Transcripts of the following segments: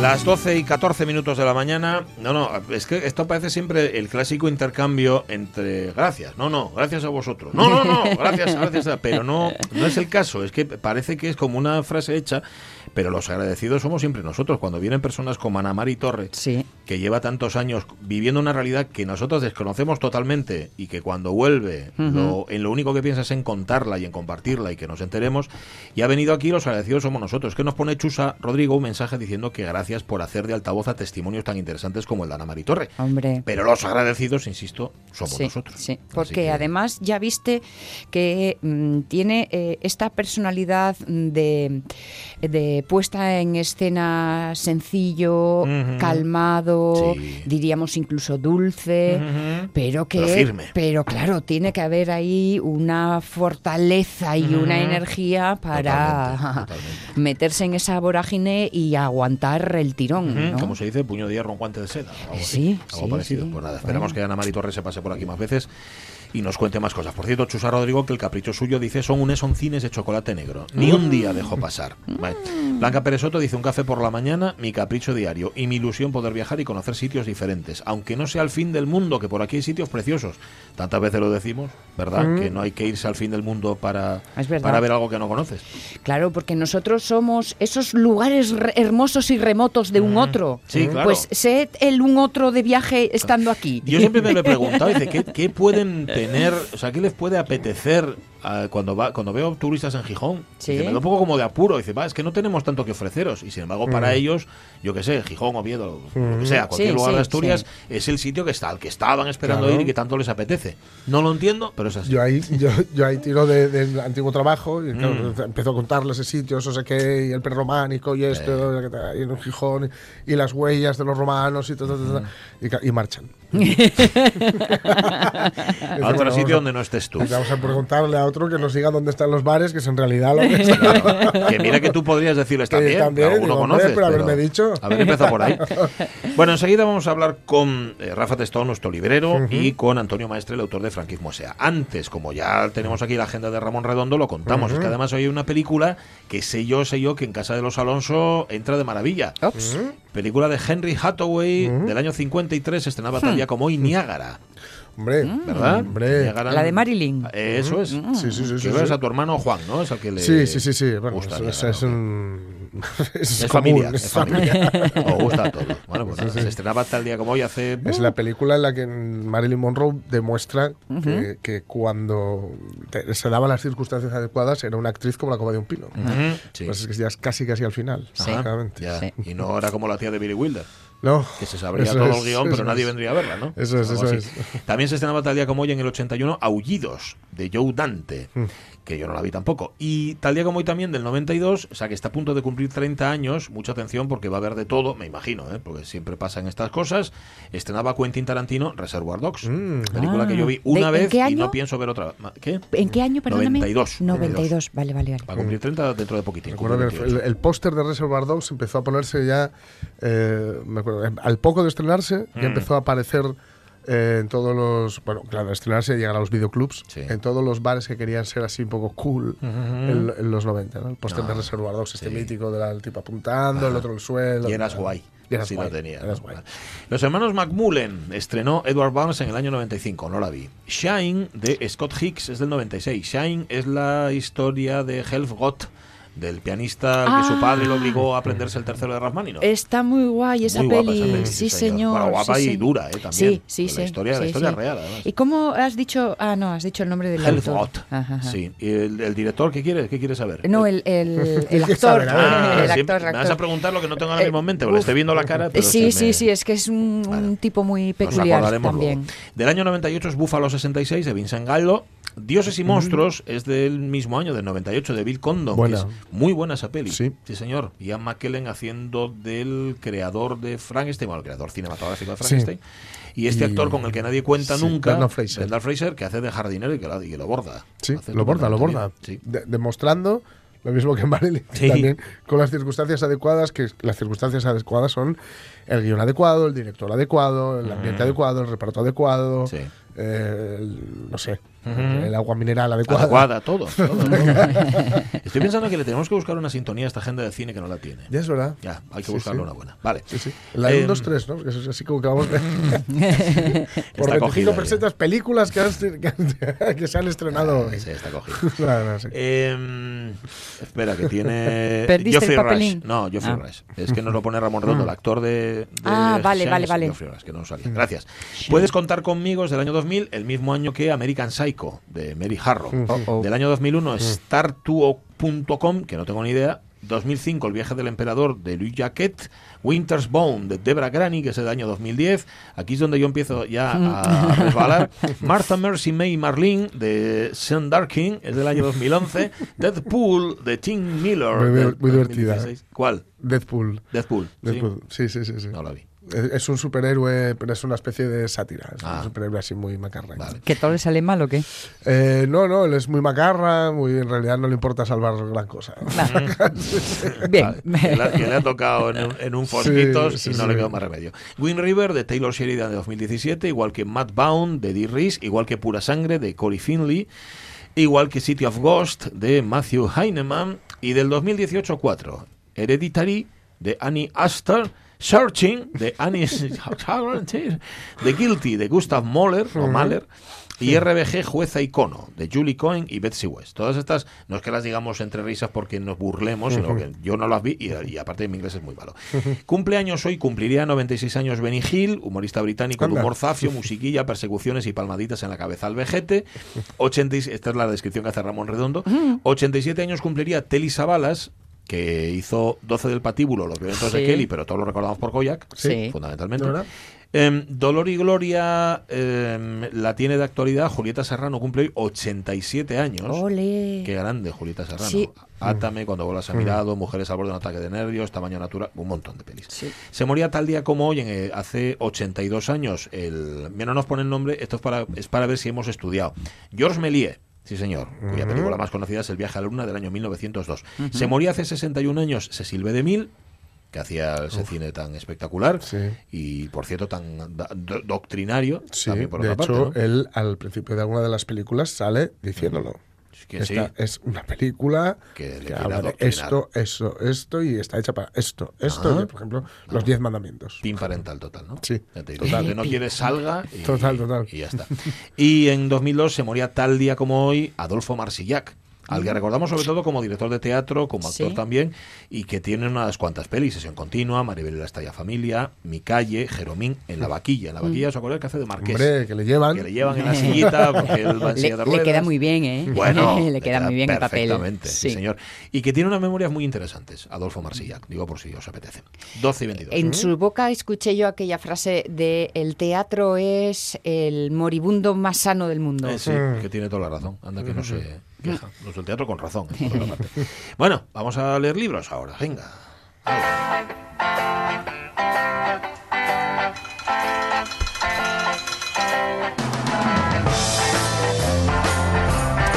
Las 12 y 14 minutos de la mañana. No, no, es que esto parece siempre el clásico intercambio entre gracias. No, no, gracias a vosotros. No, no, no, gracias, gracias. a- Pero no, no es el caso. Es que parece que es como una frase hecha, pero los agradecidos somos siempre nosotros. Cuando vienen personas como Ana Mari Torres, Sí. que lleva tantos años viviendo una realidad que nosotros desconocemos totalmente y que cuando vuelve lo- en lo único que piensa es en contarla y en compartirla y que nos enteremos y ha venido aquí los agradecidos somos nosotros que nos pone Chusa Rodrigo un mensaje diciendo que gracias por hacer de altavoz a testimonios tan interesantes como el de Ana Mari Torre Hombre. pero los agradecidos insisto somos Sí, nosotros sí, porque que- además ya viste que mm, tiene eh, esta personalidad de, de puesta en escena sencillo, calmado, Sí. diríamos incluso dulce, pero que Pero firme. pero claro, tiene que haber ahí una fortaleza y una energía para Totalmente, totalmente. meterse en esa vorágine y aguantar el tirón, ¿no? Como se dice, puño de hierro, un guante de seda. Algo, así, Sí, algo sí, parecido. sí. Pues nada, esperamos Bueno. que Ana Mari Torres se pase por aquí más veces y nos cuente más cosas. Por cierto, Chusa Rodrigo, que el capricho suyo dice son unes son cines de chocolate negro. Ni un día dejó pasar. Vale. Blanca Pérez Soto dice un café por la mañana, mi capricho diario y mi ilusión poder viajar y conocer sitios diferentes. Aunque no sea el fin del mundo, que por aquí hay sitios preciosos. Tantas veces lo decimos, ¿verdad? Que no hay que irse al fin del mundo para, para ver algo que no conoces. Claro, porque nosotros somos esos lugares re- hermosos y remotos de un otro. Sí, claro. Pues sé el un otro de viaje estando aquí. Yo siempre me lo he preguntado, dice, ¿qué, qué pueden tener, o sea, qué les puede apetecer ah, cuando va cuando veo turistas en Gijón? Sí. Dice, me da un poco como de apuro, dice, va, es que no tenemos tanto que ofreceros. Y sin embargo, para ellos, yo qué sé, Gijón, Oviedo, lo que sea, cualquier Sí, lugar sí, de Asturias, sí. es el sitio que está, al que estaban esperando Claro. ir y que tanto les apetece. No lo entiendo, pero es así. Yo ahí, yo, yo ahí tiro de- del antiguo trabajo y claro, Mm. empezó a contarles ese sitio, eso sé qué, y el prerrománico y esto, y en Gijón, y las huellas de los romanos y todo, todo, y, y marchan. a otro sitio donde no estés tú. Y vamos a preguntarle a otro que nos diga dónde están los bares, que es en realidad lo que está. que mira que tú podrías decirles Que también, también, que alguno digo, conoces, pero haberme dicho. Haber empezado por ahí. Bueno, enseguida vamos a hablar con eh, Rafa Testón, nuestro librero, y con Antonio Maestre, el autor de Franquismo Sea. Antes, como ya tenemos aquí la agenda de Ramón Redondo, lo contamos. Es que además hoy hay una película que sé yo, sé yo, que en casa de los Alonso entra de maravilla. Ops. Película de Henry Hathaway del año 53, estrenaba tal día como hoy Niágara, Hombre, ¿verdad? Hombre. La de Marilyn. Eh, Eso es. Sí, sí, sí. Que sí, ves sí. a tu hermano Juan, ¿no? Es al que le Sí, sí, sí, sí. Bueno, gusta es un. Es, Es común, familiar, es es familiar. Os gusta a todos. Bueno, pues nada, se estrenaba tal día como hoy hace. Es la película en la que Marilyn Monroe demuestra que, que cuando te- se daban las circunstancias adecuadas era una actriz como la copa de un pino. Sí. Pues es que ya es casi casi al final. Ya. Sí. Y no era como la tía de Billy Wilder, No, que se sabría todo es, el guion, pero nadie es. vendría a verla, ¿no? Eso es, Algo eso así. También se estrenaba tal día como hoy en el 81 Aullidos, de Joe Dante, Mm. Que yo no la vi tampoco. Y tal día como hoy también del 92, o sea que está a punto de cumplir 30 años, mucha atención porque va a haber de todo, me imagino, ¿eh? porque siempre pasan estas cosas. Estrenaba Quentin Tarantino Reservoir Dogs, Mm. película que yo vi Ah. una ¿De- en vez y no pienso ver otra. ¿Qué? ¿En qué año, perdóname? 92, 92. Vale, vale, vale. Va a cumplir 30 dentro de poquitín. Recuerdo que el, 28. el póster de Reservoir Dogs empezó a ponerse ya, eh, me acuerdo, em- al poco de estrenarse, Mm. ya empezó a aparecer eh, en todos los, bueno, claro, estrenarse y llegar a los videoclubs, Sí. en todos los bares que querían ser así un poco cool en, en los 90, ¿no? El póster de Ah, Reservoir Dogs, este sí. mítico del tipo apuntando, el otro en el suelo. Y eras guay. Y eras si guay, tenía. eras ¿no? guay. Los hermanos Macmullen estrenó Edward Barnes en el año 95, no la vi. Shine de Scott Hicks es del 96. Shine es la historia de Helfgott del pianista al que su Ah. padre lo obligó a aprenderse el tercero de Rachmaninoff. Está muy guay esa, Muy guapa peli. esa peli, Sí, señor. Bueno, guapa sí, y sí. dura, ¿eh? También. Sí, sí, La sí. historia- la sí, historia sí. real, además. ¿Y cómo has dicho? Ah, no, has dicho el nombre del autor. Ajá, ajá. Sí. ¿Y el, el director qué quiere? ¿Qué quiere saber? No, el, el, el actor. Ah, el siempre- actor, Me vas a actor. preguntar lo que no tengo ahora mismo en mente, porque estoy viendo la cara. Pero sí, sí, me- sí, es que es un, Bueno, un tipo muy peculiar también. luego. Del año 98 es Búfalo 66 de Vincent Gallo. Dioses y monstruos es del mismo año, del 98, de Bill Condon. que es muy buena esa peli. Sí. señor. Ian McKellen haciendo del creador de Frankenstein, bueno, el creador cinematográfico de Sí. Frankenstein. Y este Y- actor con el que nadie cuenta sí, nunca, Brendan Fraser. Brendan Fraser, que hace de jardinero y que lo, y que lo borda. Sí, lo borda, lo borda. Sí. De- demostrando lo mismo que Marilyn, Sí. también con las circunstancias adecuadas, que las circunstancias adecuadas son el guion adecuado, el director adecuado, el ambiente adecuado, el reparto adecuado, Sí. eh, el- no sé, el agua mineral adecuada. Adecuada, todo. todo, todo. Estoy pensando que le tenemos que buscar una sintonía a esta gente de cine que no la tiene. Ya es verdad. Ya, hay que Sí, buscarle sí. una buena. Vale. Sí, sí. La de Em, 1, 2, 3, ¿no? Que eso es así como que vamos de... Por Está 25 cogida, pesetas películas que, has- que- que se han estrenado hoy. Sí, está cogido. No, no, sí. Eh, espera, que tiene. ¿Perdiste Geoffrey el Rush. papelín? No, Geoffrey Ah. Rush. Es que nos lo pone Ramón Redondo, el actor de. De Ah, vale, vale, vale. Que no salía. Gracias. Puedes contar conmigo es del año 2000, el mismo año que American Psycho, de Mary Harrow. Oh. Del año 2001, Startuo.com, que no tengo ni idea. 2005, El viaje del emperador de Louis Jacquet. Winter's Bone de Debra Granny, que es del año 2010. Aquí es donde yo empiezo ya a resbalar. Martha Mercy May Marlene de Sean Darkin, es del año 2011. Deadpool de Tim Miller. Muy divertida, 2016. ¿Cuál? Deadpool. Deadpool. ¿sí? Deadpool. Sí, sí, sí. sí. No la vi. Es un superhéroe, pero es una especie de sátira. Es Ah. un superhéroe así muy macarra. Vale. ¿Que todo le sale mal o qué? Eh, no, no, él es muy macarra, muy, en realidad no le importa salvar gran cosa. Bien. Vale, que, le, que le ha tocado en un, en un Fosquitos Sí, y sí, no le sí. quedó más remedio. Wind River de Taylor Sheridan de 2017, igual que Matt Bound de Dee Reese, igual que Pura Sangre de Corey Finley, igual que City of Ghost de Matthew Heineman y del 2018 4, Hereditary de Annie Astor. Searching de Annie The Guilty de Gustav Mahler, o Mahler y RBG Jueza Icono de Julie Cohen y Betsy West. Todas estas no es que las digamos entre risas porque nos burlemos, sino que yo no las vi y, y aparte mi inglés es muy malo. Cumpleaños hoy, cumpliría 96 años Benny Hill, humorista británico de humor zafio, musiquilla, persecuciones y palmaditas en la cabeza al vejete. 86, esta es la descripción que hace Ramón Redondo. 87 años cumpliría Telly Savalas, que hizo 12 del patíbulo, los violentos de. Kelly, pero todos lo recordamos por Koyak, Sí. fundamentalmente. Em, Dolor y Gloria em, la tiene de actualidad. Julieta Serrano cumple hoy 87 años. Ole. Qué grande, Julieta Serrano. Sí. Átame, cuando vuelas a mirado, Mujeres al borde de un ataque de nervios, Tamaño natural, un montón de pelis. Sí. Se moría tal día como hoy, en, eh, hace 82 años. El, mira, no nos pone el nombre, esto es para, es para ver si hemos estudiado. Georges Méliès. Sí, señor, cuya película más conocida es El viaje a la luna del año 1902. Se moría hace 61 años Cecil B. DeMille, que hacía ese cine tan espectacular Sí. y, por cierto, tan do- doctrinario. Sí, también por de otra hecho, parte, ¿no? él al principio de alguna de las películas sale diciéndolo. Que Esta sí. es una película Que que, habla de esto, eso, esto y está hecha para esto, esto, Ah. y, por ejemplo, los diez mandamientos. Team parental total, ¿no? Sí, total. Que no quiere salga y, Total, total. y ya está. Y en 2002 se moría tal día como hoy Adolfo Marsillac, al que recordamos sobre todo como director de teatro, como actor Sí. también, y que tiene unas cuantas pelis, Sesión Continua, Maribel y la Estalla Familia, Mi Calle, Jeromín, En la Vaquilla. En la Vaquilla, ¿os acordáis que hace de Marqués? Hombre, que le llevan. que le llevan en la sillita porque él va en silla de le queda ruedas. muy bien, ¿eh? Bueno, le queda muy bien el papel. Perfectamente, sí. señor. Y que tiene unas memorias muy interesantes, Adolfo Marsillac, digo por si os apetece. 12 y 22. En su boca escuché yo aquella frase de el teatro es el moribundo más sano del mundo. Eh, sí, que tiene toda la razón. Anda que no se queja. No es el teatro con razón. eh. Bueno, vamos a leer libros ahora. Venga.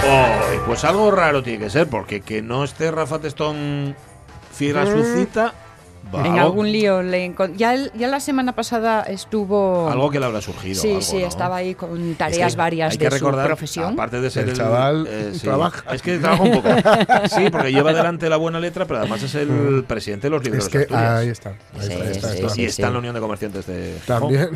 Ay, pues algo raro tiene que ser, porque que no esté Rafa Testón fiel a su cita. En algún lío le ya, el- ya la semana pasada estuvo. Algo que le habrá surgido. Sí, algo, sí, ¿no? estaba ahí con Es tareas que varias hay que de recordar, su profesión. Aparte de ser El el, chaval eh, sí, trabaja. Es que trabaja un poco. Sí, porque lleva delante la buena letra, pero además es el presidente de los libros Mm. Es que de ahí está. Ahí Sí, está, ahí está, sí, está. sí, y está en la Unión de Comerciantes de También.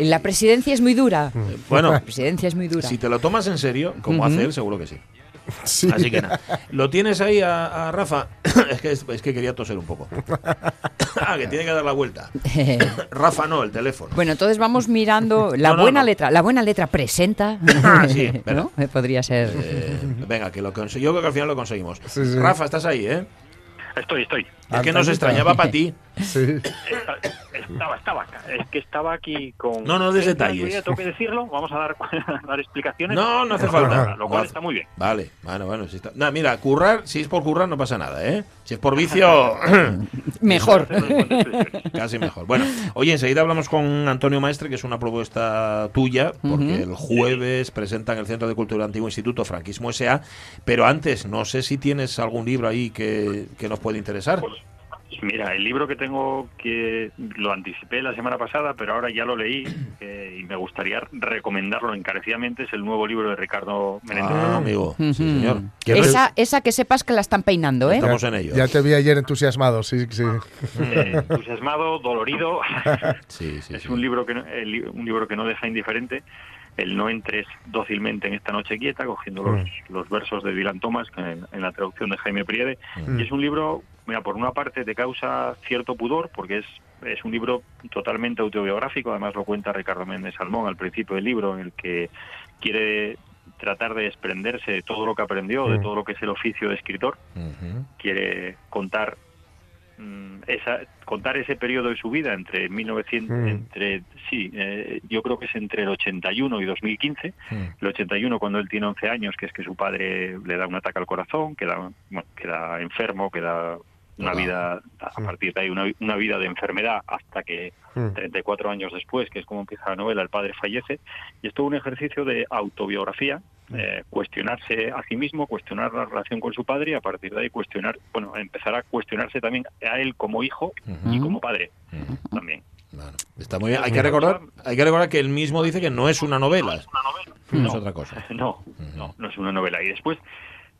La presidencia es muy dura. Bueno, La presidencia es muy dura. si te lo tomas en serio, como Ujú. hace él, seguro que sí. Sí. Así que nada. Lo tienes ahí a, a Rafa. es, que, es que quería toser un poco. ah, que tiene que dar la vuelta. Rafa no, el teléfono. Bueno, entonces vamos mirando la No, no, buena no. letra. La buena letra presenta. Ah, sí. ¿no? Eh, Podría ser. Eh, venga, que lo yo creo que al final lo conseguimos. Sí, sí. Rafa, estás ahí, ¿eh? Estoy, estoy. Es que nos extrañaba para ti. Sí. Estaba, estaba. Es que estaba aquí con. No, no des ¿Qué- qué detalles. Tengo que decirlo. Vamos a dar, a dar explicaciones. No, no hace falta. Lo cual No está muy bien. Vale, bueno, bueno. Si está... Nah, mira, currar, si es por currar no pasa nada, ¿eh? Si es por vicio, Mejor. casi mejor. Bueno, oye, enseguida hablamos con Antonio Maestre, que es una propuesta tuya, porque el jueves presentan el Centro de Cultura Antiguo Instituto Franquismo S.A., pero antes, no sé si tienes algún libro ahí que, que nos puede interesar. Pues, Mira, el libro que tengo que lo anticipé la semana pasada, pero ahora ya lo leí eh, y me gustaría recomendarlo encarecidamente. Es el nueo libro de Ricardo Menéndez. Ah, amigo. Sí, Ujú. señor. Esa, esa que sepas que la están peinando, ¿eh? Estamos en ello. Ya te vi ayer entusiasmado, sí, sí. Eh, entusiasmado, dolorido. Sí, sí, es sí. un libro que no, el li- un libro que no deja indiferente el no entres dócilmente en esta noche quieta cogiendo los, los versos de Dylan Thomas en, en la traducción de Jaime Priede Mm. y es un libro mira por una parte te causa cierto pudor porque es es un libro totalmente autobiográfico además lo cuenta Ricardo Méndez Salmón al principio del libro en el que quiere tratar de desprenderse de todo lo que aprendió de todo lo que es el oficio de escritor quiere contar mm, esa contar ese periodo de su vida entre 1900 Mm. entre sí eh, yo creo que es entre el 81 y 2015 Mm. el 81 cuando él tiene 11 años que es que su padre le da un ataque al corazón queda bueno, queda enfermo queda una vida a partir de ahí una, una vida de enfermedad hasta que Mm. 34 años después, que es como empieza la novela, el padre fallece, y es todo un ejercicio de autobiografía, eh, cuestionarse a sí mismo, cuestionar la relación con su padre y a partir de ahí cuestionar, bueno, empezar a cuestionarse también a él como hijo y como padre Ujú. también. Bueno, está muy bien. Hay que recordar, hay que recordar que él mismo dice que no es una novela, es No. otra cosa. No, no, no es una novela. Y después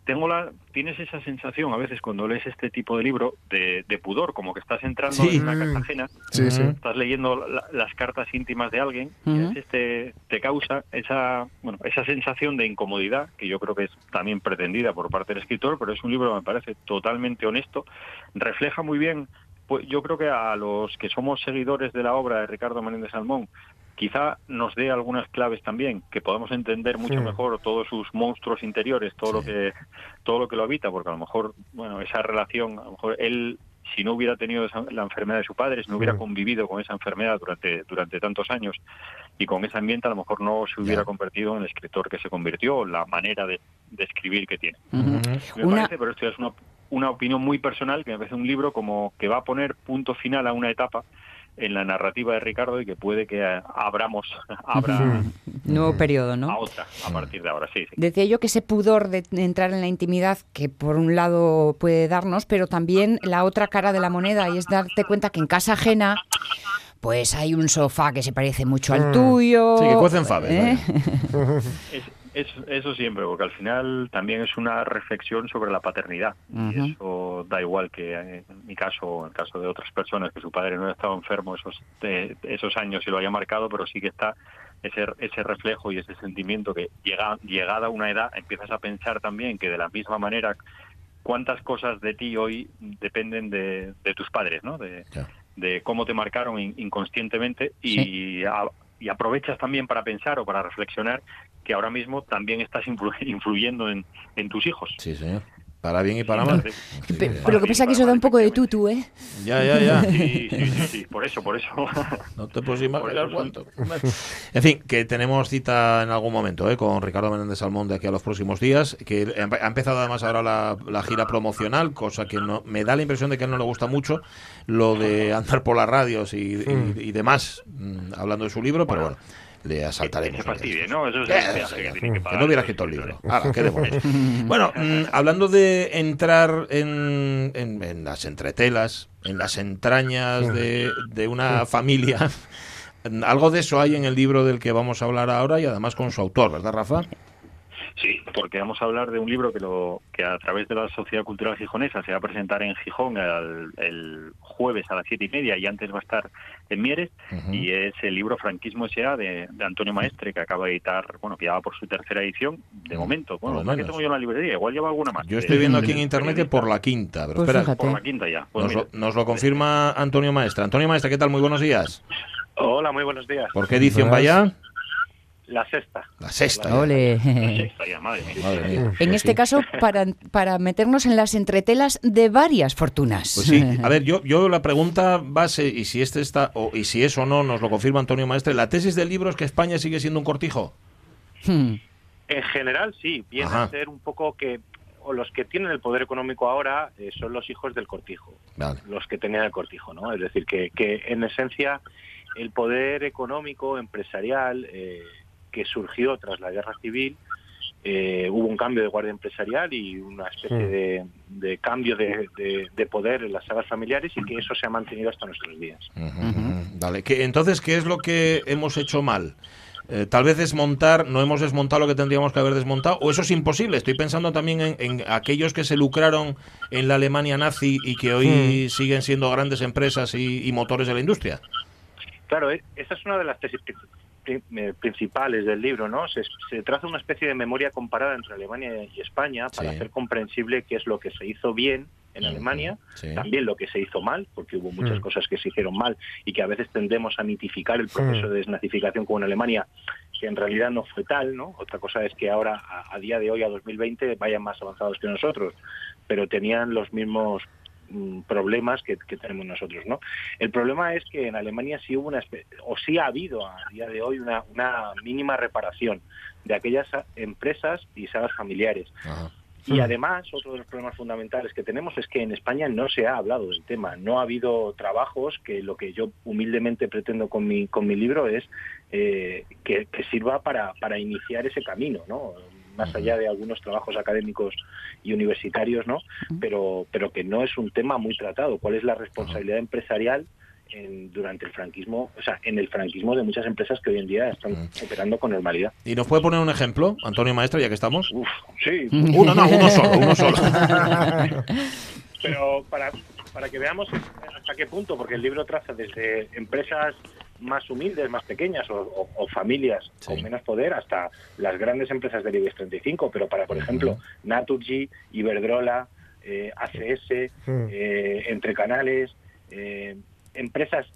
tengo la, tienes esa sensación a veces cuando lees este tipo de libro de, de pudor, como que estás entrando Sí. en una Mm. casa ajena Sí, sí. estás leyendo la- las cartas íntimas de alguien y a Ujú. veces te, te causa esa bueno esa sensación de incomodidad que yo creo que es también pretendida por parte del escritor pero es un libro que me parece totalmente honesto refleja muy bien pues yo creo que a los que somos seguidores de la obra de Ricardo Menéndez Salmón quizá nos dé algunas claves también que podamos entender mucho Sí. mejor todos sus monstruos interiores todo lo que todo lo que lo habita porque a lo mejor bueno esa relación a lo mejor él si no hubiera tenido esa- la enfermedad de su padre, si no hubiera convivido con esa enfermedad durante, durante tantos años y con ese ambiente, a lo mejor no se hubiera Ya. convertido en el escritor que se convirtió, o la manera de, de escribir que tiene. Me Una- parece, pero esto es una, una opinión muy personal, que me parece un libro como que va a poner punto final a una etapa en la narrativa de Ricardo y que puede que eh, abramos abra Nuevo periodo, a ¿no? otra a partir de ahora, sí, sí. Decía yo que ese pudor de entrar en la intimidad que por un lado puede darnos, pero también la otra cara de la moneda y es darte cuenta que en casa ajena pues hay un sofá que se parece mucho al tuyo. Sí, que cuecen faves, ¿eh? Es, es- eso siempre, porque al final también es una reflexión sobre la paternidad. Y eso da igual que en mi caso o en el caso de otras personas, que su padre no ha estado enfermo esos, eh, esos años y lo haya marcado, pero sí que está ese, ese reflejo y ese sentimiento que llega, llegada a una edad empiezas a pensar también que de la misma manera cuántas cosas de ti hoy dependen de, de tus padres, ¿no? De, de cómo te marcaron in- inconscientemente y, a- y aprovechas también para pensar o para reflexionar que ahora mismo también estás influ- influyendo en, en tus hijos. Sí, señor. Para bien y para mal. Sí. Pero lo que pasa es que eso da un poco de tutu, ¿eh? Ya, ya, ya. Sí, sí, sí, sí, por eso, por eso. No te puedes imaginar cuánto. En fin, que tenemos cita en algún momento ¿eh? con Ricardo Menéndez Salmón de aquí a los próximos días, que ha empezado además ahora la, la gira promocional, cosa que no me da la impresión de que a él no le gusta mucho lo de andar por las radios y, y- y demás, mm, hablando de su libro, pero bueno, le asaltaremos. Que se fastidie. ¿no? Eso es Que tiene no hubiera escrito el libro. Ahora, qué. Bueno, mm, hablando de entrar en, en- en las entretelas, en las entrañas de, de una familia, algo de eso hay en el libro del que vamos a hablar ahora y además con su autor, ¿verdad, Rafa? Sí, porque vamos a hablar de un libro que lo que a través de la Sociedad Cultural Gijonesa se va a presentar en Gijón el, el jueves a las siete y media y antes va a estar en Mieres y es el libro Franquismo S.A. De, de, Antonio Maestre que acaba de editar, bueno, que ya va por su tercera edición de momento. Bueno, que tengo yo en la librería, igual lleva alguna más. Yo estoy viendo aquí en internet que por la quinta, pero Pues espera, fíjate. Por la quinta ya. Pues nos, lo, nos lo confirma Antonio Maestre. Antonio Maestre, ¿qué tal? Muy buenos días. Hola, muy buenos días. ¿Por qué edición vaya? La sexta. La sexta. Ole. La sexta ya, madre mía. Madre mía. En este sí. caso, para, para meternos en las entretelas de varias fortunas. Pues sí, a ver, yo, yo la pregunta base, y si este está, o, y si es o no, nos lo confirma Antonio Maestre, la tesis del libro es que España sigue siendo un cortijo. Hmm. En general, sí, viene Ajá. a ser un poco que o los que tienen el poder económico ahora eh, son los hijos del cortijo, Vale. los que tenían el cortijo, ¿no? Es decir, que, que en esencia el poder económico, empresarial, eh, que surgió tras la guerra civil, eh, hubo un cambio de guardia empresarial y una especie Mm. de, de cambio de, de- de poder en las sagas familiares y que eso se ha mantenido hasta nuestros días. Que, entonces, ¿qué es lo que hemos hecho mal? Eh, tal vez desmontar, no hemos desmontado lo que tendríamos que haber desmontado, o eso es imposible. Estoy pensando también en, en aquellos que se lucraron en la Alemania nazi y que hoy siguen siendo grandes empresas y, y motores de la industria. Claro, eh, esa es una de las tesis principales del libro, ¿no? Se, se traza una especie de memoria comparada entre Alemania y España para Sí. hacer comprensible qué es lo que se hizo bien en Alemania, sí. también lo que se hizo mal, porque hubo muchas Mm. cosas que se hicieron mal y que a veces tendemos a mitificar el proceso Mm. de desnazificación con Alemania, que en realidad no fue tal, ¿no? Otra cosa es que ahora, a, a día de hoy, a 2020, vayan más avanzados que nosotros, pero tenían los mismos problemas que, que tenemos nosotros, ¿no? El problema es que en Alemania sí hubo una o sí ha habido a día de hoy una, una mínima reparación de aquellas empresas y salas familiares. Ajá. Y Mm. además, otro de los problemas fundamentales que tenemos es que en España no se ha hablado del tema. No ha habido trabajos que lo que yo humildemente pretendo con mi, con mi libro es eh, que, que sirva para, para iniciar ese camino, ¿no? Más allá de algunos trabajos académicos y universitarios, ¿no? Pero, pero que no es un tema muy tratado. ¿Cuál es la responsabilidad empresarial en- durante el franquismo, o sea, en el franquismo de muchas empresas que hoy en día están operando con normalidad? ¿Y nos puede poner un ejemplo, Antonio Maestre, ya que estamos? Uf, sí, Uno, no, uno solo, uno solo. pero para, para que veamos hasta qué punto, porque el libro traza desde empresas más humildes, más pequeñas o, o- o familias Sí. con menos poder hasta las grandes empresas del IBEX 35, pero para, por ejemplo, Naturgy, Iberdrola, eh, ACS, Mm. eh, Entre Canales, eh, empresas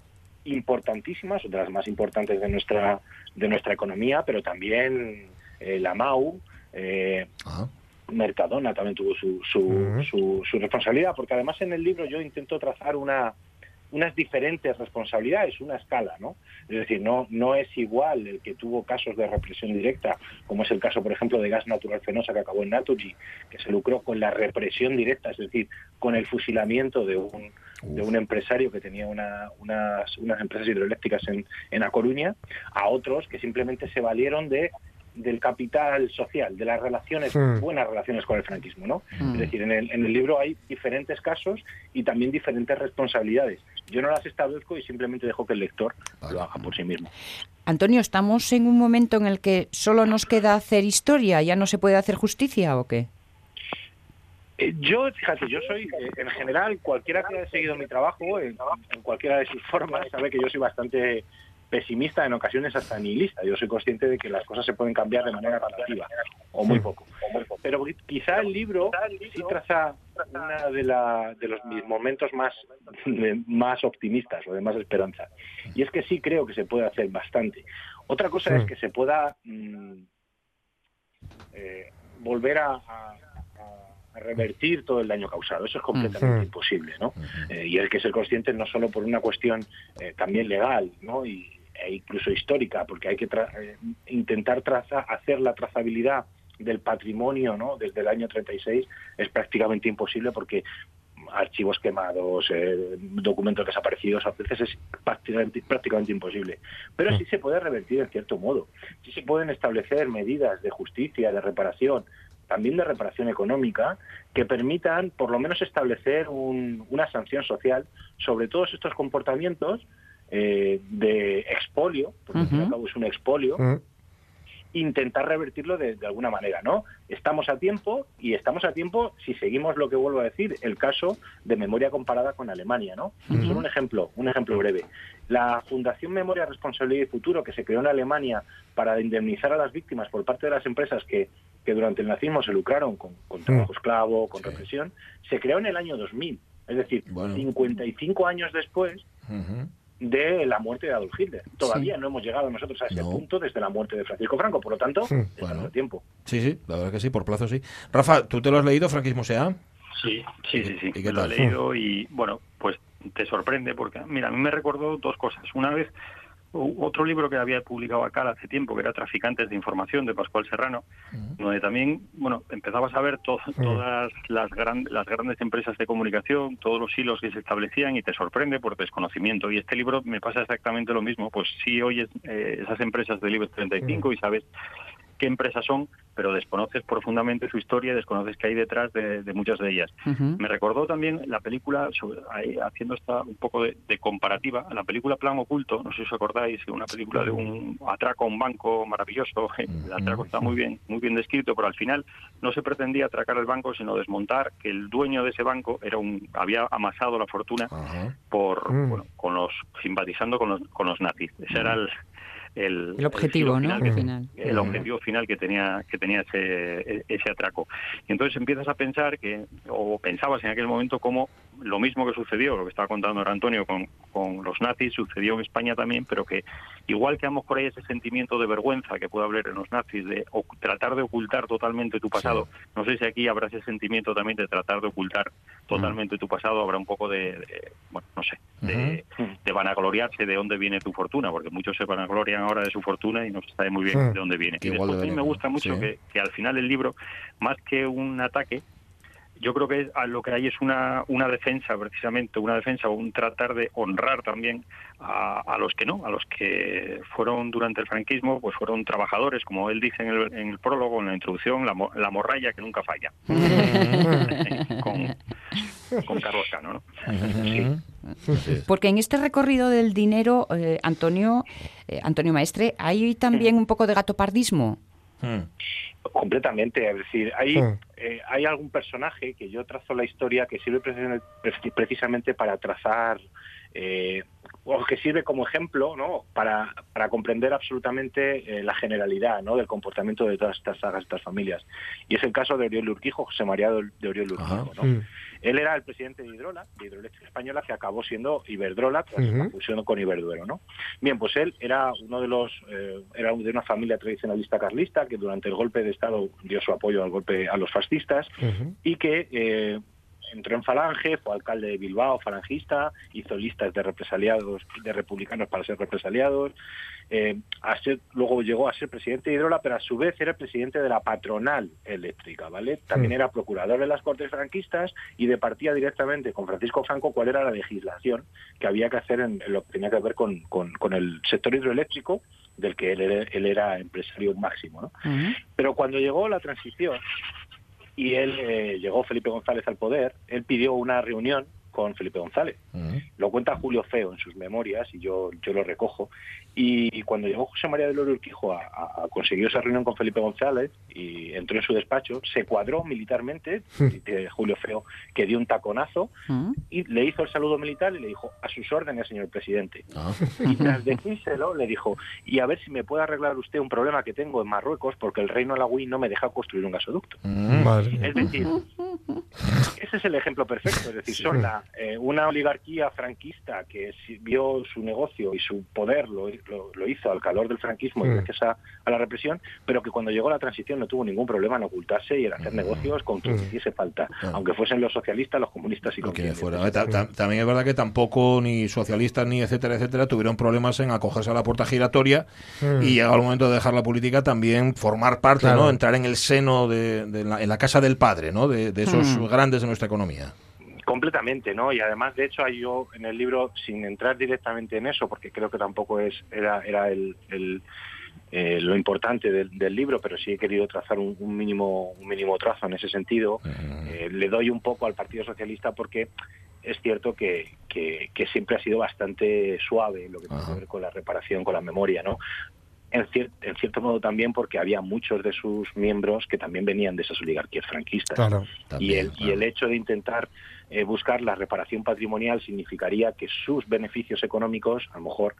importantísimas, de las más importantes de nuestra de nuestra economía, pero también la MAU, eh, Ajá. Mercadona también tuvo su, su, su, su responsabilidad, porque además en el libro yo intento trazar una unas diferentes responsabilidades, una escala, ¿no? Es decir, no no es igual el que tuvo casos de represión directa, como es el caso, por ejemplo, de gas natural fenosa que acabó en Naturgy, que se lucró con la represión directa, es decir, con el fusilamiento de un de un empresario que tenía una- unas, unas empresas hidroeléctricas en, en A Coruña, a otros que simplemente se valieron de del capital social, de las relaciones, Hmm. buenas relaciones con el franquismo, ¿no? Mm. Es decir, en el, en el libro hay diferentes casos y también diferentes responsabilidades. Yo no las establezco y simplemente dejo que el lector lo haga por sí mismo. Antonio, ¿estamos en un momento en el que solo nos queda hacer historia? ¿Ya no se puede hacer justicia o qué? Eh, Yo, fíjate, yo soy, eh, en general, cualquiera que haya seguido mi trabajo, en, en cualquiera de sus formas, sabe que yo soy bastante pesimista, en ocasiones hasta nihilista. Yo soy consciente de que las cosas se pueden cambiar de manera relativa, o muy poco. Pero quizá el libro sí traza una de, la, de los mis momentos más, más optimistas o de más esperanza. Y es que sí creo que se puede hacer bastante. Otra cosa es que se pueda mm, eh, volver a, revertir todo el daño causado. Eso es completamente Ujú. imposible, ¿no? Eh, y hay que ser conscientes no solo por una cuestión eh, también legal, ¿no? Y, e incluso histórica, porque hay que tra- eh, intentar traza- hacer la trazabilidad del patrimonio, ¿no? Desde el año 36 es prácticamente imposible porque archivos quemados, eh, documentos desaparecidos, a veces es prácticamente, prácticamente imposible. Pero sí se puede revertir en cierto modo. Sí se pueden establecer medidas de justicia, de reparación, también de reparación económica, que permitan por lo menos establecer un- una sanción social sobre todos estos comportamientos eh, de expolio, porque al fin y al Ujú. cabo es un expolio, intentar revertirlo de, de, alguna manera, ¿no? Estamos a tiempo y estamos a tiempo si seguimos lo que vuelvo a decir, el caso de memoria comparada con Alemania, ¿no? Solo un ejemplo, un ejemplo breve. La Fundación Memoria, Responsabilidad y Futuro, que se creó en Alemania para indemnizar a las víctimas por parte de las empresas que, que durante el nazismo se lucraron con, con trabajo esclavo, con Sí. represión, se creó en el año 2000. Es decir, Bueno. 55 años después. De la muerte de Adolf Hitler. Todavía no hemos llegado nosotros a ese No. punto desde la muerte de Francisco Franco, por lo tanto, estamos Bueno. a tiempo. Sí, sí, la verdad que sí, por plazo sí. Rafa, ¿tú te lo has leído, Franquismo sea? Sí, sí, sí, sí. ¿Y qué lo tal? he leído y, bueno, pues te sorprende porque, mira, a mí me recordó dos cosas. Una vez, otro libro que había publicado acá hace tiempo, que era Traficantes de Información, de Pascual Serrano, donde también, bueno, empezabas a ver to- todas las, gran- las grandes empresas de comunicación, todos los hilos que se establecían y te sorprende por desconocimiento. Y este libro me pasa exactamente lo mismo. Pues sí oyes eh, esas empresas del IBEX 35 y sabes qué empresas son, pero desconoces profundamente su historia y desconoces qué hay detrás de, de muchas de ellas. Me recordó también la película, sobre- ahí, haciendo esta un poco de, de comparativa, la película Plan Oculto, no sé si os acordáis, una película de un atraco a un banco maravilloso, el atraco está muy bien, muy bien descrito, pero al final no se pretendía atracar el banco, sino desmontar que el dueño de ese banco era un, había amasado la fortuna por, Mm. bueno, con los, simpatizando con los, con los nazis. Ese era el, el, El objetivo, ¿no? final que el objetivo final que tenía que tenía ese, ese atraco. Y entonces empiezas a pensar que, o pensabas en aquel momento como lo mismo que sucedió, lo que estaba contando ahora Antonio con, con los nazis, sucedió en España también, pero que igual que a lo mejor hay ese sentimiento de vergüenza que puede haber en los nazis, de oc- tratar de ocultar totalmente tu pasado, no sé si aquí habrá ese sentimiento también de tratar de ocultar totalmente tu pasado, habrá un poco de, de, bueno, no sé, de, de vanagloriarse de dónde viene tu fortuna, porque muchos se vanaglorian ahora de su fortuna y no se sabe muy bien Mm. de dónde viene. Y después a mí me gusta mucho sí. que, que al final el libro, más que un ataque, yo creo que a lo que hay es una, una defensa, precisamente, una defensa o un tratar de honrar también a, a los que no, a los que fueron durante el franquismo, pues fueron trabajadores, como él dice en el, en el prólogo, en la introducción, la, mo- la morralla que nunca falla, con, con Carlos Cano, ¿no? Ujú. Porque en este recorrido del dinero, eh, Antonio, eh, Antonio Maestre, hay también un poco de gatopardismo. Mm. Completamente, es decir, hay, eh, hay algún personaje que yo trazo la historia que sirve precisamente- precisamente para trazar, eh, o que sirve como ejemplo, ¿no? Para, para comprender absolutamente eh, la generalidad, ¿no? Del comportamiento de todas estas sagas, estas familias. Y es el caso de Oriol Urquijo, José María de Oriol Urquijo, ¿no? Mm. Él era el presidente de Hidrola, de Hidroeléctrica Española, que acabó siendo Iberdrola tras la fusión con Iberduero, ¿no? Bien, pues él era uno de los, eh, era de una familia tradicionalista carlista que durante el golpe de Estado dio su apoyo al golpe a los fascistas y que eh, entró en Falange, fue alcalde de Bilbao, falangista, hizo listas de represaliados, de republicanos para ser represaliados, eh, a ser- luego llegó a ser presidente de Hidrola, pero a su vez era presidente de la patronal eléctrica, ¿vale? También era procurador de las Cortes franquistas y departía directamente con Francisco Franco cuál era la legislación que había que hacer en, en lo que tenía que ver con, con- con el sector hidroeléctrico, del que él era, él era empresario máximo, ¿no? Pero cuando llegó la transición y él eh, llegó Felipe González al poder, él pidió una reunión con Felipe González. Mm. Lo cuenta Julio Feo en sus memorias y yo, yo lo recojo. Y cuando llegó José María del Oro Urquijo a, a- a conseguir esa reunión con Felipe González y entró en su despacho, se cuadró militarmente, dice Julio Feo, que dio un taconazo Ujú. y le hizo el saludo militar y le dijo, a sus órdenes, señor presidente. Ah. Y tras decírselo, le dijo, y a ver si me puede arreglar usted un problema que tengo en Marruecos porque el reino alawí no me deja construir un gasoducto. Mm. Mía. Es decir, ese es el ejemplo perfecto. Es decir, son la, eh, una oligarquía franquista que si- vio su negocio y su poder lo, lo- lo hizo al calor del franquismo y Mm. gracias a, a la represión, pero que cuando llegó la transición no tuvo ningún problema en ocultarse y en hacer negocios con quien Mm. hiciese falta, Claro. aunque fuesen los socialistas, los comunistas y con que quien fuera. Ta- ta- También es verdad que tampoco ni socialistas ni etcétera, etcétera, tuvieron problemas en acogerse a la puerta giratoria Mm. y llegado el momento de dejar la política también formar parte, Claro. ¿no? Entrar en el seno de, de la, en la casa del padre, ¿no? De, de esos Mm. grandes de nuestra economía. Completamente, ¿no? Y además, de hecho, hay yo en el libro, sin entrar directamente en eso, porque creo que tampoco es era, era el, el, eh, lo importante del, del libro, pero sí he querido trazar un, un mínimo un mínimo trazo en ese sentido. Eh, le doy un poco al Partido Socialista porque es cierto que, que, que siempre ha sido bastante suave en lo que tiene que ver con la reparación, con la memoria, ¿no? En, cier- en cierto modo también porque había muchos de sus miembros que también venían de esas oligarquías franquistas. Claro. y, el, y el hecho de intentar eh, buscar la reparación patrimonial significaría que sus beneficios económicos a lo mejor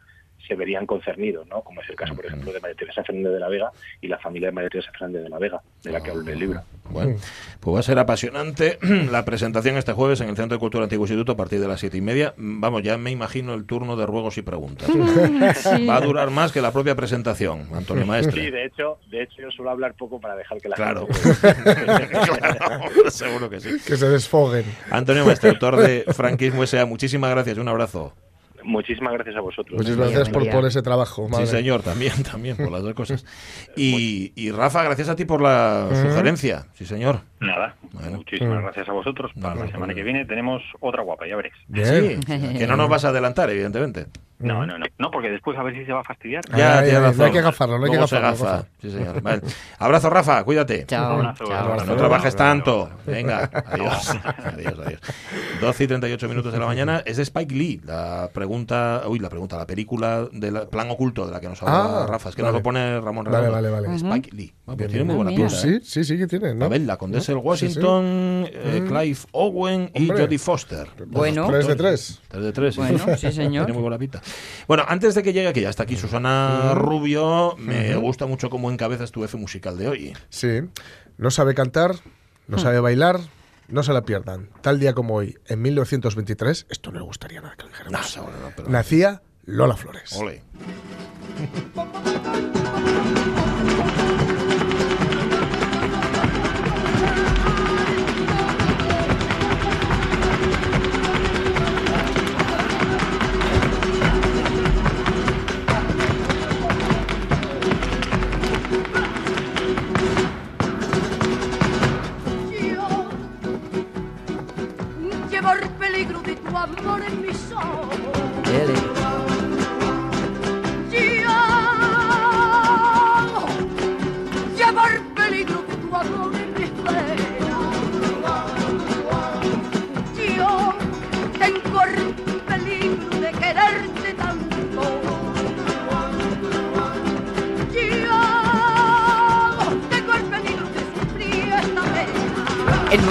se verían concernidos, ¿no? Como es el caso, por ejemplo, de María Teresa Fernández de la Vega y la familia de María Teresa Fernández de la Vega, de la que hablo en el libro. Bueno, pues va a ser apasionante la presentación este jueves en el Centro de Cultura Antiguo Instituto a partir de las siete y media. Vamos, ya me imagino el turno de ruegos y preguntas. Va a durar más que la propia presentación, Antonio Maestre. Sí, de hecho, de hecho yo suelo hablar poco para dejar que la Claro. gente... Claro, seguro que sí. Que se desfoguen. Antonio Maestre, autor de Franquismo S.A. Muchísimas gracias, un abrazo. Muchísimas gracias a vosotros. Muchísimas gracias por, ese trabajo. madre. Sí, señor, también, también, por las dos cosas. Y, y Rafa, gracias a ti por la sugerencia. Sí, señor. Nada, Bueno. muchísimas Mm. gracias a vosotros. Para la semana que viene tenemos otra guapa, ya veréis. Bien. Sí, que no nos vas a adelantar, evidentemente. No, no, no. No, porque después a ver si se va a fastidiar. Ya, ay, razón. no hay que gafarlo, no hay que Luego se. Sí, señor. Vale. Abrazo, Rafa, cuídate. Chao. Abrazo, chao. un abrazo. No trabajes tanto. Venga, adiós. adiós, adiós. 12 y 38 minutos de la mañana. Es de Spike Lee. La pregunta, uy, la pregunta, la película del plan oculto de la que nos habla Ah, Rafa. Es que vale. nos lo pone Ramón Vale, Redondo. vale, vale. Spike Lee. Ah, pues tiene muy buena pinta. Pues ¿eh? sí, sí, sí que tiene, ¿no? A ver, la Condesa del Sí, sí. Washington, eh, Mm. Clive Owen y Hombre. Jodie Foster. Bueno. Tres de tres. Tres de tres. Bueno, sí, señor. Tiene muy buena pinta. Bueno, antes de que llegue, que ya está aquí Susana Rubio, me gusta mucho cómo encabezas tu F musical de hoy. Sí. No sabe cantar, no sabe bailar, no se la pierdan. Tal día como hoy, en 1923, esto no le gustaría nada que lo dijéramos. No, seguro no, pero... Nacía Lola Flores. Ole.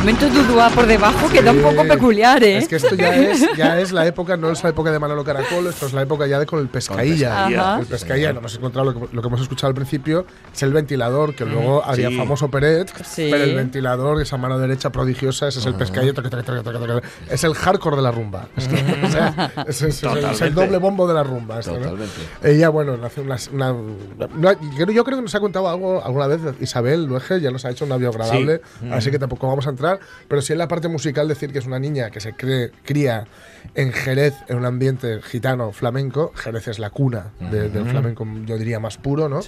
Common Momento Dudua por debajo queda un poco peculiar, ¿eh? Es que esto ya es, ya es la época, no es la época de Manolo Caracol, esto es la época ya de con el pescailla. Pescailla. El pescailla, no hemos encontrado lo que, lo que hemos escuchado al principio, es el ventilador, que luego había sí. famoso Peret, Sí. pero el ventilador, esa mano derecha prodigiosa, ese es el pescailla, toque, toque, toque, toque, toque. es el hardcore de la rumba. Es, que, o sea, es- es- es el- es el Totalmente. doble bombo de la rumba. esto, ¿no? Totalmente. Ella, bueno, hace una, una- no, yo, yo creo que nos ha contado algo alguna vez Isabel Luege, ya nos ha hecho un biogradable, Sí. así que tampoco vamos a entrar, pero sí en la parte musical decir que es una niña que se cree, cría en Jerez, en un ambiente gitano flamenco. Jerez es la cuna de- del flamenco, yo diría, más puro, ¿no?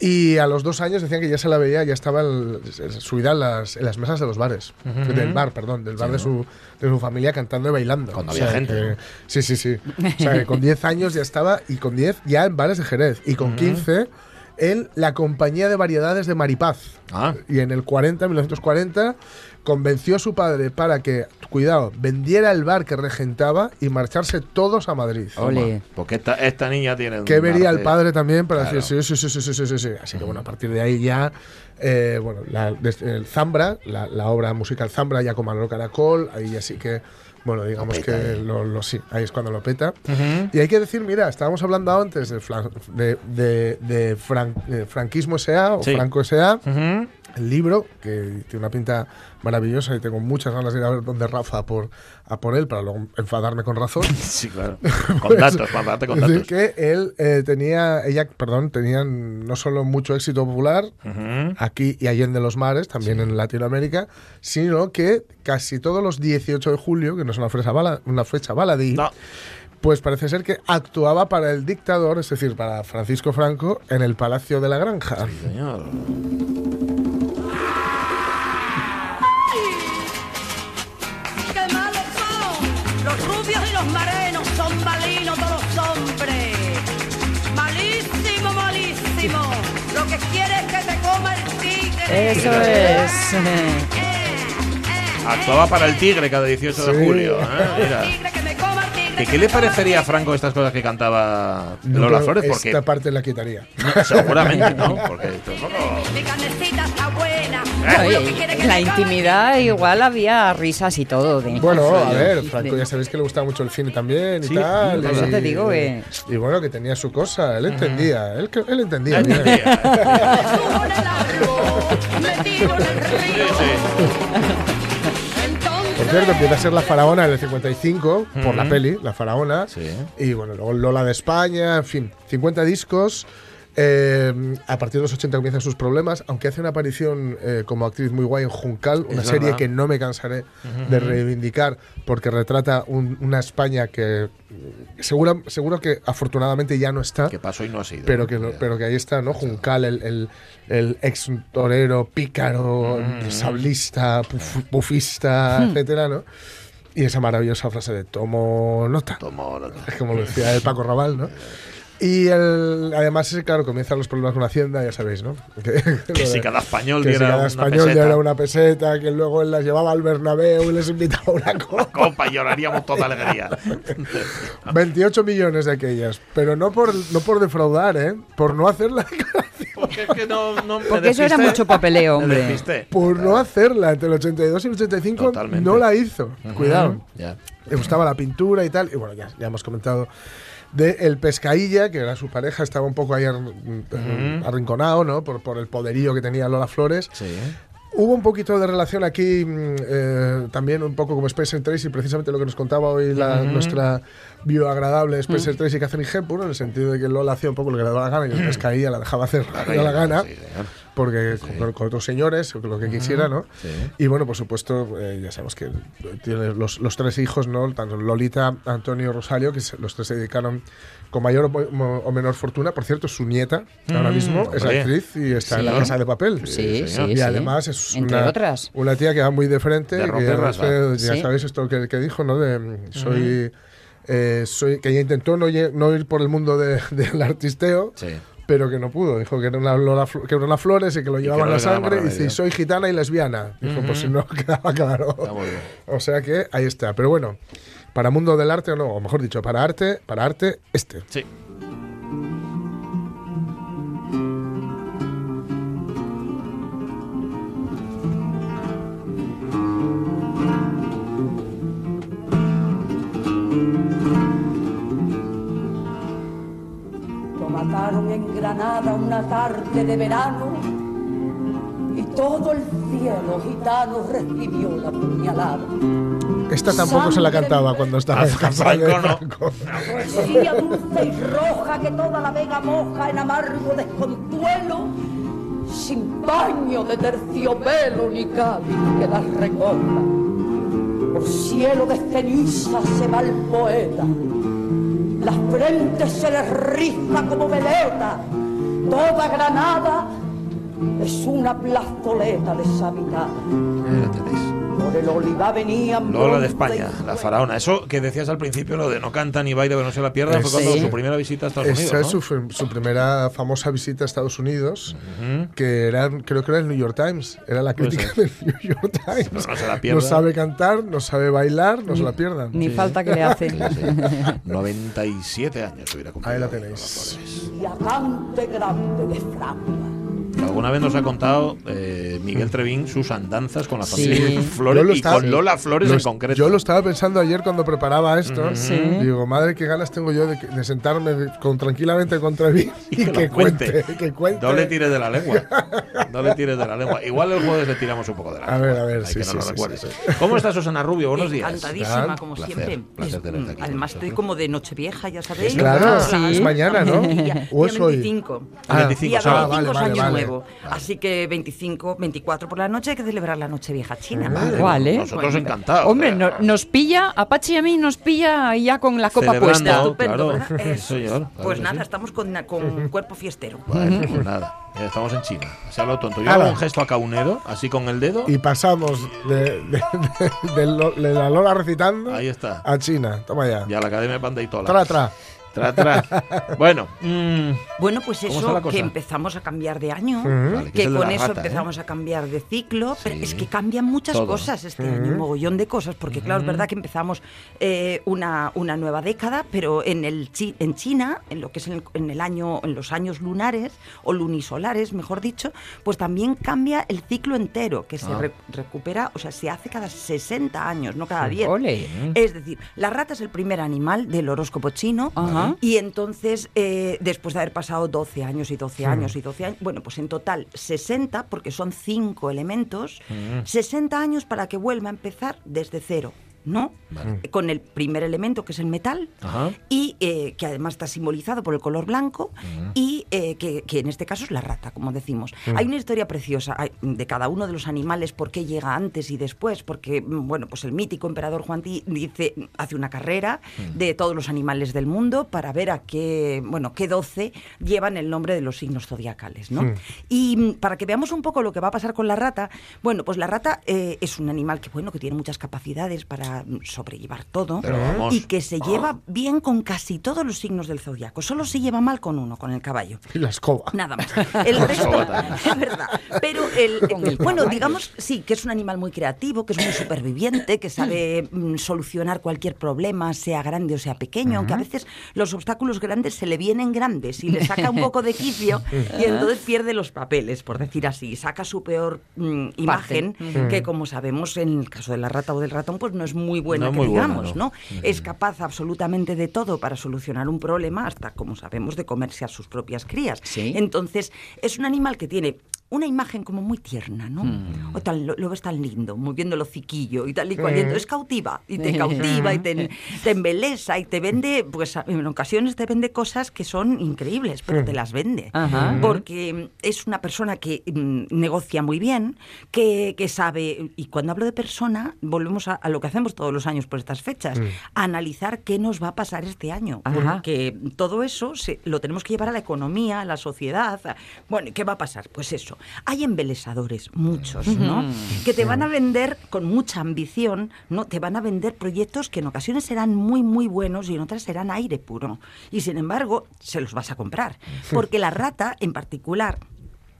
Y a los dos años decían que ya se la veía, ya estaba el- subida en las, en las mesas de los bares, del bar, perdón, del bar de, su, de su familia cantando y bailando. Cuando O había gente, sí, sí, sí. O sea, que con 10 años ya estaba, y con 10 ya en bares de Jerez, y con 15 en la compañía de variedades de Maripaz. Ah. Y en el 40, 1940, convenció a su padre para que, cuidado, vendiera el bar que regentaba y marcharse todos a Madrid. Ole. Porque esta, esta niña tiene. Que vería el padre también para Claro. decir sí, sí, sí, sí, sí, sí, sí. Así que bueno, a partir de ahí ya, eh, bueno, la, el Zambra, la, la obra musical Zambra ya con Manolo Caracol, ahí ya sí que, bueno, digamos Lo peta, que ¿eh? lo, lo- sí, ahí es cuando lo peta. Y hay que decir, mira, estábamos hablando antes de, de, de, de fran- franquismo S.A. o Sí. Franco S.A., Ujú. El libro, que tiene una pinta maravillosa y tengo muchas ganas de ir a ver dónde Rafa por, a por él para luego enfadarme con razón. Sí, claro. Con datos, para darte con Es decir, datos. que él eh, tenía, ella, perdón, tenían no solo mucho éxito popular aquí y allende los mares, también en Latinoamérica, sino que casi todos los 18 de julio, que no es una fecha, bala, una fecha baladí, No. pues parece ser que actuaba para el dictador, es decir, para Francisco Franco, en el Palacio de la Granja. Señor. Marenos son malinos todos los hombres. Malísimo, malísimo. Lo que quiere es que te coma el tigre. Eso es. Eh, eh. Actuaba para el Tigre cada 18 de julio. ¿eh? Mira. Tigre que me coma el tigre. ¿Que ¿Qué le parecería a Franco estas cosas que cantaba No, Lola Flores? Porque Esta parte la quitaría. no, seguramente, ¿no? Porque esto es poco- la intimidad igual había risas y todo. de- Bueno, a ver, Franco ya sabéis que le gustaba mucho el cine también y Sí, tal. y, te digo que- Y bueno, que tenía su cosa, él entendía, él, él entendía. bien. Subo cierto, empieza a ser la faraona en el 55, por la peli, la faraona. Sí. Y bueno, luego Lola de España, en fin, 50 discos. Eh, a partir de los 80 comienzan sus problemas, aunque hace una aparición eh, como actriz muy guay en Juncal, una Es serie verdad. que no me cansaré de reivindicar porque retrata un- una España que mm, seguro, seguro que afortunadamente ya no está. Que pasó y no ha sido. Pero que, lo- pero que ahí está, ¿no? Juncal, el, el, el ex torero, pícaro, sablista, puf- bufista, etcétera, ¿no? Y esa maravillosa frase de tomo nota. Tomó nota. Es como lo decía el Paco Raval, ¿no? Y el, además, claro, comienzan los problemas con Hacienda, ya sabéis, ¿no? Que, Que si cada español que si diera cada una español peseta. diera una peseta, que luego él las llevaba al Bernabéu y les invitaba una copa. Copa y lloraríamos toda alegría. 28 millones de aquellas, pero no por, no por defraudar, ¿eh? Por no hacer la declaración. Porque es que no, no me Porque eso era mucho papeleo, hombre. Por no hacerla entre el 82 y el 85 Totalmente. no la hizo. Cuidado. Ya. Le gustaba la pintura y tal. Y bueno, ya, ya hemos comentado de El Pescailla, que era su pareja, estaba un poco ahí ar- arrinconado, ¿no? Por, por el poderío que tenía Lola Flores. Sí. Hubo un poquito de relación aquí, mm, eh, también un poco como Spencer Tracy, precisamente lo que nos contaba hoy la, nuestra bioagradable Spencer Tracy Catherine Hepburn, en el sentido de que Lola hacía un poco lo que le daba la gana y el pescaía la dejaba hacer lo que le daba la gana, Sí, porque con, con otros señores, lo que quisiera, ¿no? Sí. Y bueno, por supuesto, eh, ya sabemos que tiene los, los tres hijos, ¿no? Tanto Lolita, Antonio y Rosario, que los tres se dedicaron con mayor o, menor fortuna. Por cierto, su nieta, ahora mismo, es actriz y está en la casa de papel. Sí, sí. Y además es Entre una, otras. una tía que va muy de frente. De que rompe y rasga. hace- ya sabéis esto que, que dijo, ¿no? De mm, soy. eh, soy que ella intentó no, ir por el mundo de- del artisteo, Sí. Pero que no pudo. Dijo que era una, Lola Flo- que era una flores y que lo que llevaba en no la sangre. Y dice, soy gitana y lesbiana. Dijo, pues si no quedaba claro. O sea que ahí está. Pero bueno, para mundo del arte o no, o mejor dicho, para arte, para arte, este. Sí. Una tarde de verano y todo el cielo gitano recibió la puñalada. Esta tampoco se la cantaba cuando estaba en casa de Franco, no. Franco. Poesía dulce y roja que toda la vega moja en amargo desconsuelo, sin baño de terciopelo ni cáliz que las recoja. Por cielo de ceniza se va el poeta, las frentes se les riza como veleta, toda Granada es una plazoleta deshabitada. Venían Lola de España, la faraona. Eso que decías al principio, lo de no canta ni baila, pero no se la pierda, fue Sí. cuando su primera visita a Estados Esa Unidos. es ¿no? su, su primera famosa visita a Estados Unidos, que era, creo que era el New York Times. Era la crítica ser. del New York Times. pero no se la pierda. sabe cantar, no sabe bailar, no se la pierdan. Ni falta que le hace. Sí, sí. 97 años hubiera cumplido. Ahí la tenéis. Y grande de Francia. Alguna vez nos ha contado eh, Miguel Trevín sus andanzas con la Sí. familia Yo Flores lo y estaba- con Lola Flores Lo en concreto. Yo lo estaba pensando ayer cuando preparaba esto. Sí. Digo, madre, qué ganas tengo yo de, de sentarme con, tranquilamente contra mí y, Y que que, lo cuente. cuente. Que cuente. No le tires de la lengua. No le tires de la lengua. Igual el jueves le tiramos un poco de la A lengua. ver, a ver, sí, sí, sí, sí, ¿Cómo está Susana Rubio? Buenos días. Encantadísima, como Placer, siempre. placer tenerte aquí. Además, estoy como de Nochevieja, ya sabéis. Claro, Sí. es mañana, ¿no? Día, ¿O día es hoy? 25. Ah, 25, Día o sea, 25 vale, es vale, vale. Así que 25, 24 por la noche hay que celebrar la Nochevieja china. Vale, ¿Cuál, eh? Nosotros Bueno, encantados. Hombre, eh. no- nos pilla, a Pachi y a mí nos pilla ya con la copa Celebrando. puesta. Estupendo, claro. señor, claro pues nada, sí. estamos con, con cuerpo fiestero. Bueno, pues nada. Ya estamos en China. Se ha hablado tonto. Yo Ala. hago un gesto a Caunedo, así con el dedo. Y pasamos de, de- de- de lo- de la Lola recitando Ahí está. a China. Toma ya. Y a la Academia Pandeitola. Tra, tra. Tra, tra. Bueno, mm, Bueno, pues ¿Cómo está eso, que empezamos a cambiar de año, que con eso rata, ¿eh? empezamos a cambiar de ciclo, pero es que cambian muchas Todo. cosas este año, un mogollón de cosas, porque claro, es verdad que empezamos eh, una, una nueva década, pero en el chi- en China, en lo que es en el, en el año, en los años lunares o lunisolares, mejor dicho, pues también cambia el ciclo entero, que se Ah. re- recupera, o sea, se hace cada 60 años, no cada 10. Ole. Es decir, la rata es el primer animal del horóscopo chino Ajá. Y entonces, eh, después de haber pasado 12 años y 12 años y 12 años, bueno, pues en total 60, porque son cinco elementos, 60 años para que vuelva a empezar desde cero. ¿No? Con el primer elemento, que es el metal, Ajá. y eh, que además está simbolizado por el color blanco, y eh, que, que en este caso es la rata, como decimos. Hay una historia preciosa de cada uno de los animales, por qué llega antes y después, porque, mm, bueno, pues el mítico emperador Juan Ti dice, hace una carrera de todos los animales del mundo para ver a qué, bueno, qué 12 llevan el nombre de los signos zodiacales, ¿no? Y mm, para que veamos un poco lo que va a pasar con la rata, bueno, pues la rata eh, es un animal que, bueno, que tiene muchas capacidades para sobrellevar todo y que se lleva bien con casi todos los signos del zodiaco. Solo se lleva mal con uno, con el caballo. Y la escoba. Nada más. El resto, es verdad. Pero el, el bueno, digamos, sí, que es un animal muy creativo, que es muy superviviente, que sabe mm, solucionar cualquier problema, sea grande o sea pequeño, aunque a veces los obstáculos grandes se le vienen grandes y le saca un poco de quicio y entonces pierde los papeles, por decir así, saca su peor mm, imagen, que como sabemos en el caso de la rata o del ratón, pues no es muy buena, No que muy buena, digamos, no. ¿no? Es capaz absolutamente de todo para solucionar un problema, hasta, como sabemos, de comerse a sus propias crías. Sí. Entonces, es un animal que tiene una imagen como muy tierna, ¿no? O tan, lo, lo ves tan lindo, moviendo el hociquillo y tal y cual. Y entonces cautiva, y te cautiva, y te, te embelesa, y te vende, pues en ocasiones te vende cosas que son increíbles, pero te las vende. Ajá. Porque es una persona que mm, negocia muy bien, que, que sabe, y cuando hablo de persona, volvemos a, a lo que hacemos todos los años por estas fechas, a analizar qué nos va a pasar este año. Ajá. Porque todo eso se- lo tenemos que llevar a la economía, a la sociedad. a- bueno, ¿y qué va a pasar? Pues eso. Hay embelesadores, muchos, ¿no? Que te van a vender con mucha ambición, ¿no? Te van a vender proyectos que en ocasiones serán muy, muy buenos y en otras serán aire puro. Y sin embargo, se los vas a comprar. Porque la rata, en particular,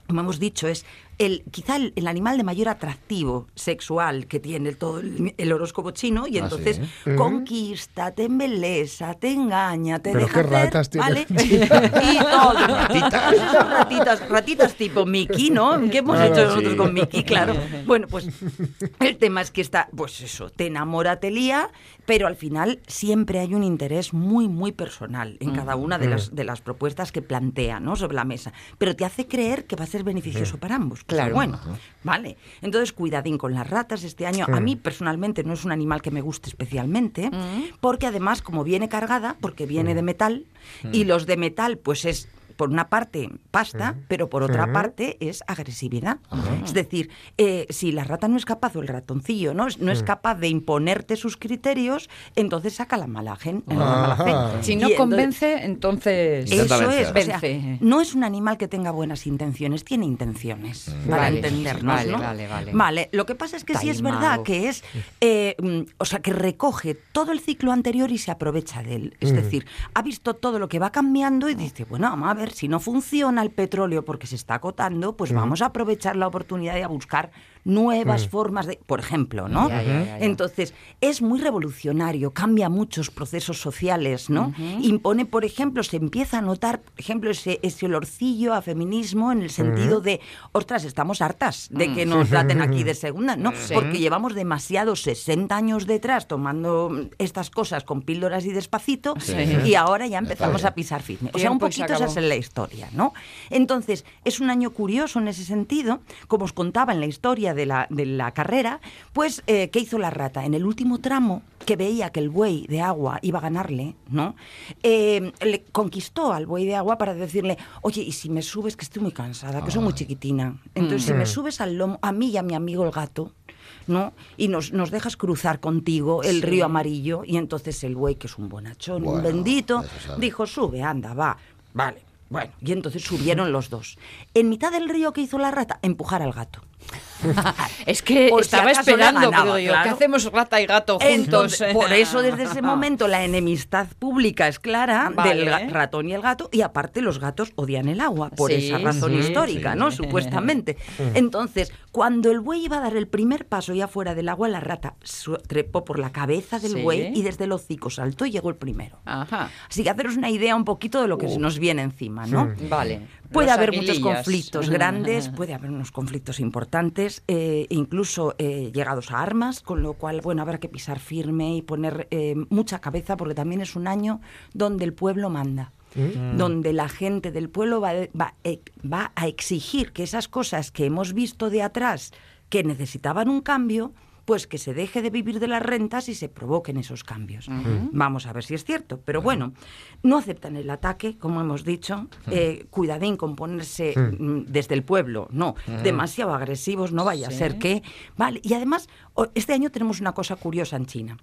como hemos dicho, es el, quizá el, el animal de mayor atractivo sexual que tiene todo el, el horóscopo chino y Ah, entonces ¿sí? conquista, te embelesa, te engaña, te Pero deja qué hacer, ratas ¿vale? el y todo. Ratitas. ratitas, ratitas tipo Mickey, ¿no? ¿Qué hemos Claro, hecho nosotros sí. con Mickey? Claro. Bueno, pues el tema es que está, pues eso, te enamora, te lía, pero al final siempre hay un interés muy, muy personal en cada una de las, de las propuestas que plantea, ¿no? Sobre la mesa. Pero te hace creer que va a ser beneficioso para ambos. Claro. Bueno, vale. Entonces, cuidadín con las ratas este año. A mí, personalmente, no es un animal que me guste especialmente, porque además, como viene cargada, porque viene de metal, y los de metal, pues es por una parte pasta, pero por otra parte es agresividad. Es decir, eh, si la rata no es capaz, o el ratoncillo no es, no es capaz de imponerte sus criterios, entonces saca la mala, gen- la mala fe. Si no entonces- convence, entonces... Eso es, o sea, no es un animal que tenga buenas intenciones, tiene intenciones, para Vale, entendernos, vale, ¿no? vale, vale. Vale, lo que pasa es que sí es verdad que es, eh, mm, o sea, que recoge todo el ciclo anterior y se aprovecha de él. Es decir, ha visto todo lo que va cambiando y dice, bueno, vamos a ver, si no funciona el petróleo porque se está acotando, pues vamos a aprovechar la oportunidad y a buscar nuevas formas de, por ejemplo, ¿no? Entonces, es muy revolucionario, cambia muchos procesos sociales, ¿no? Impone, por ejemplo, se empieza a notar, por ejemplo, ese, ese olorcillo a feminismo en el sentido de, ostras, estamos hartas de que nos traten aquí de segunda, ¿no? Porque llevamos demasiados 60 años detrás tomando mm, estas cosas con píldoras y despacito y ahora ya empezamos a pisar firme. O sea, un poquito esa es la historia, ¿no? Entonces, es un año curioso en ese sentido, como os contaba en la historia de la, de la carrera, pues, eh, ¿qué hizo la rata? En el último tramo, que veía que el buey de agua iba a ganarle, ¿no? Eh, le conquistó al buey de agua para decirle, oye, y si me subes, que estoy muy cansada, que soy muy chiquitina. Entonces, si me subes al lomo, a mí y a mi amigo el gato, ¿no? Y nos, nos dejas cruzar contigo el río amarillo. Y entonces el buey, que es un bonachón, un bendito, dijo, sube, anda, va. Vale. Bueno, y entonces subieron los dos. En mitad del río, ¿qué hizo la rata? Empujar al gato. es que Por estaba esperando, ganaba, claro. ¿qué hacemos rata y gato juntos? Entonces, por eso desde ese momento la enemistad pública es clara Vale. del ratón y el gato y aparte los gatos odian el agua por Sí, esa razón sí, histórica, sí. ¿no? Supuestamente. Entonces, cuando el buey iba a dar el primer paso ya fuera del agua, la rata su- trepó por la cabeza del Sí. buey y desde el hocico saltó y llegó el primero. Ajá. Así que haceros una idea un poquito de lo que se nos viene encima, ¿no? Vale. Puede Los haber muchos conflictos grandes, puede haber unos conflictos importantes, eh, incluso eh, llegados a armas, con lo cual, bueno, habrá que pisar firme y poner eh, mucha cabeza, porque también es un año donde el pueblo manda. Donde la gente del pueblo va, va, va a exigir que esas cosas que hemos visto de atrás, que necesitaban un cambio, pues que se deje de vivir de las rentas y se provoquen esos cambios. Vamos a ver si es cierto. Pero bueno, no aceptan el ataque, como hemos dicho. eh, cuidadín con ponerse mm, desde el pueblo, no. Demasiado agresivos, no vaya a ser que. Vale, y además, este año tenemos una cosa curiosa en China.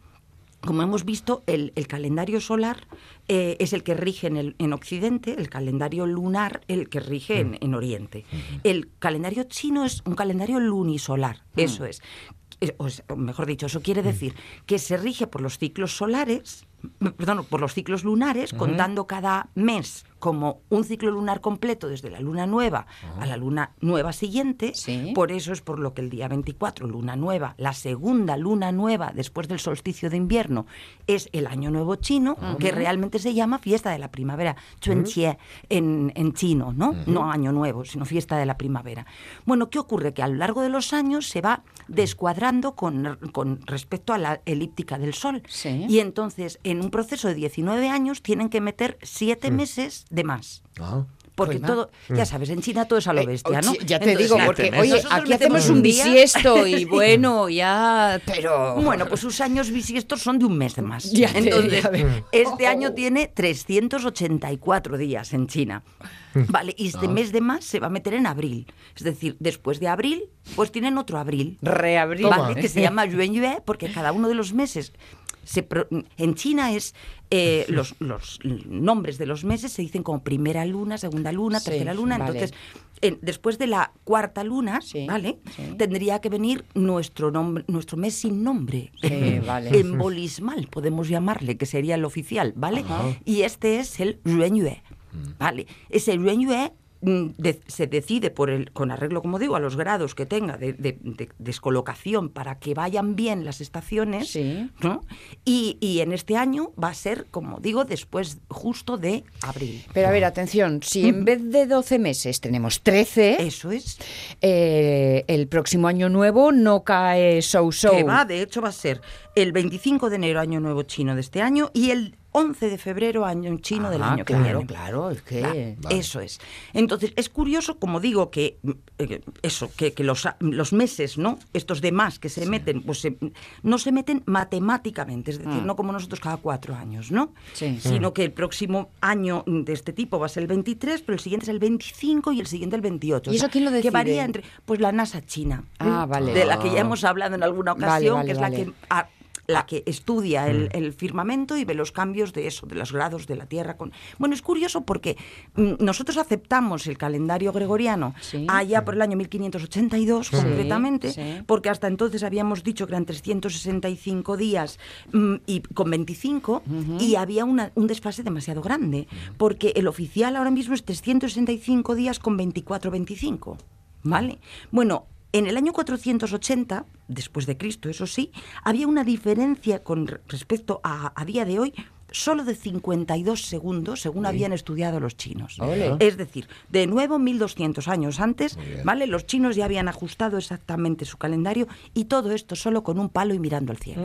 Como hemos visto, el, el calendario solar eh, es el que rige en, el, en Occidente, el calendario lunar el que rige en, en Oriente. El calendario chino es un calendario lunisolar, eso es. Eh, o mejor dicho, eso quiere decir que se rige por los ciclos solares, perdón, por los ciclos lunares, contando cada mes como un ciclo lunar completo desde la luna nueva a la luna nueva siguiente. Sí. Por eso es por lo que el día 24, luna nueva, la segunda luna nueva después del solsticio de invierno, es el año nuevo chino, que realmente se llama fiesta de la primavera, en, en chino, ¿no? No año nuevo, sino fiesta de la primavera. Bueno, ¿qué ocurre? Que a lo largo de los años se va descuadrando con, con respecto a la elíptica del Sol. Sí. Y entonces, en un proceso de 19 años, tienen que meter siete meses de más. Ah. Porque Oiga. todo, ya sabes, en China todo es a lo Eh, bestia, ¿no? sí, Ya te Entonces, digo, porque, oye, nosotros aquí hacemos un día. bisiesto y bueno, ya, pero... Bueno, pues sus años bisiestos son de un mes de más. Ya Entonces, este año tiene 384 días en China. Vale, y este mes de más se va a meter en abril. Es decir, después de abril, pues tienen otro abril. Reabrir. ¿vale? Que se llama Yuan Yue, porque cada uno de los meses. Se pro- en China es eh, los, los nombres de los meses se dicen como primera luna, segunda luna, Sí, tercera luna. vale. Entonces, en- después de la cuarta luna, Sí, ¿vale? sí. Tendría que venir nuestro nombre, nuestro mes sin nombre. Sí, vale. Embolismal, podemos llamarle, que sería el oficial, ¿vale? Y este es el Yuan Yue, ¿vale? Ese mm, de- se decide por el, con arreglo, como digo, a los grados que tenga de, de- de descolocación para que vayan bien las estaciones, Sí. ¿no? Y, y en este año va a ser, como digo, después justo de abril. Pero a ver, atención, si en vez de 12 meses tenemos 13, Eso es. eh, el próximo año nuevo no cae so-so. Que va, de hecho, va a ser el 25 de enero, año nuevo chino de este año, y el 11 de febrero, año chino del Ah, año que claro, viene. claro, es que... Eso es. Entonces, es curioso, como digo, que mm, eh, eso, que, que los, los meses, ¿no? Estos demás que se meten, pues se- no se meten matemáticamente, es decir, no como nosotros cada cuatro años, ¿no? Mm. Sí. Sino que el próximo año de este tipo va a ser el 23, pero el siguiente es el 25 y el siguiente el 28. ¿Y eso quién lo Que decide? varía entre, pues la NASA china. Ah, vale. De la que ya hemos hablado en alguna ocasión, vale, que es la que a- la que estudia el, el firmamento y ve los cambios de eso, de los grados de la Tierra. Con... Bueno, es curioso porque mm, nosotros aceptamos el calendario gregoriano Sí. allá por el año 1582 Sí, concretamente, sí. porque hasta entonces habíamos dicho que eran 365 días mm, y con 25 y había una- un desfase demasiado grande, porque el oficial ahora mismo es 365 días con 24-25. ¿Vale? Bueno, en el año 480, después de Cristo, eso sí, había una diferencia con re- respecto a, a día de hoy solo de 52 segundos, según habían estudiado los chinos. Es decir, de nuevo 1200 años antes, ¿vale? Los chinos ya habían ajustado exactamente su calendario y todo esto solo con un palo y mirando al cielo.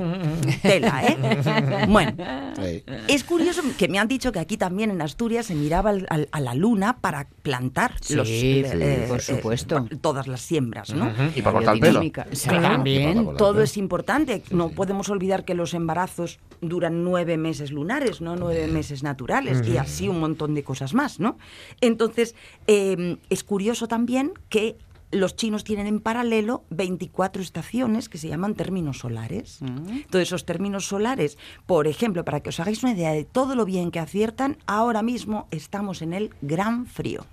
Tela, ¿eh? Bueno, Sí. es curioso que me han dicho que aquí también en Asturias se miraba al- al- a la luna para plantar Sí, los, sí, por supuesto. todas las siembras, ¿no? Y para cortar el pelo. También. Todo es importante. no podemos olvidar que los embarazos duran nueve meses lunares, no nueve meses naturales, y así un montón de cosas más, ¿no? Entonces, eh, es curioso también que los chinos tienen en paralelo 24 estaciones que se llaman términos solares. Entonces, esos términos solares, por ejemplo, para que os hagáis una idea de todo lo bien que aciertan, ahora mismo estamos en el gran frío.